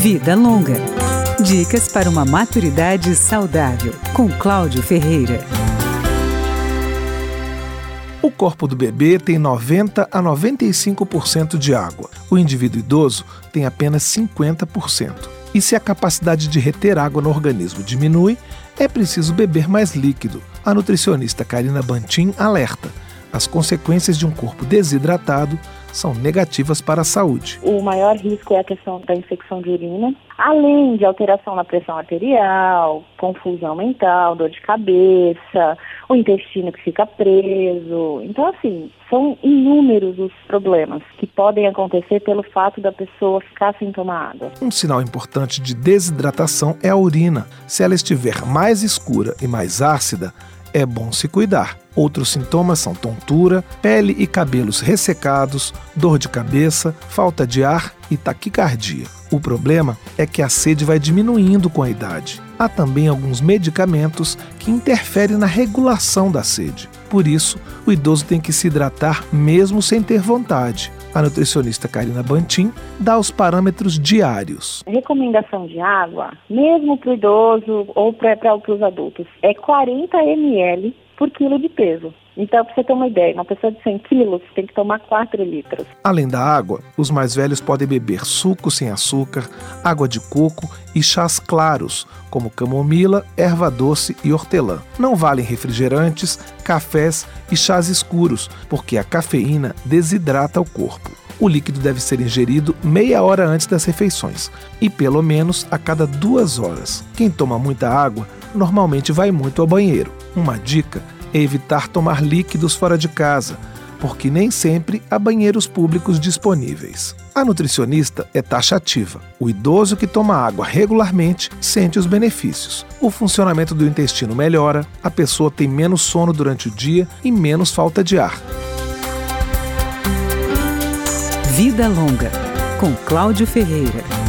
Vida Longa. Dicas para uma maturidade saudável, com Cláudio Ferreira. O corpo do bebê tem 90 a 95% de água. O indivíduo idoso tem apenas 50%. E se a capacidade de reter água no organismo diminui, é preciso beber mais líquido. A nutricionista Karina Bantin alerta: as consequências de um corpo desidratado são negativas para a saúde. O maior risco é a questão da infecção de urina, além de alteração na pressão arterial, confusão mental, dor de cabeça, o intestino que fica preso. Então, assim, são inúmeros os problemas que podem acontecer pelo fato da pessoa ficar sem tomar água. Um sinal importante de desidratação é a urina. Se ela estiver mais escura e mais ácida, é bom se cuidar. Outros sintomas são tontura, pele e cabelos ressecados, dor de cabeça, falta de ar e taquicardia. O problema é que a sede vai diminuindo com a idade. Há também alguns medicamentos que interferem na regulação da sede. Por isso, o idoso tem que se hidratar mesmo sem ter vontade. A nutricionista Karina Bantin dá os parâmetros diários. A recomendação de água, mesmo para o idoso ou para os adultos, é 40 ml por quilo de peso. Então, para você ter uma ideia, uma pessoa de 100 quilos tem que tomar 4 litros. Além da água, os mais velhos podem beber suco sem açúcar, água de coco e chás claros, como camomila, erva doce e hortelã. Não valem refrigerantes, cafés e chás escuros, porque a cafeína desidrata o corpo. O líquido deve ser ingerido meia hora antes das refeições e pelo menos a cada duas horas. Quem toma muita água normalmente vai muito ao banheiro. Uma dica evitar tomar líquidos fora de casa, porque nem sempre há banheiros públicos disponíveis. A nutricionista é taxativa. O idoso que toma água regularmente sente os benefícios. O funcionamento do intestino melhora, a pessoa tem menos sono durante o dia e menos falta de ar. Vida Longa, com Cláudio Ferreira.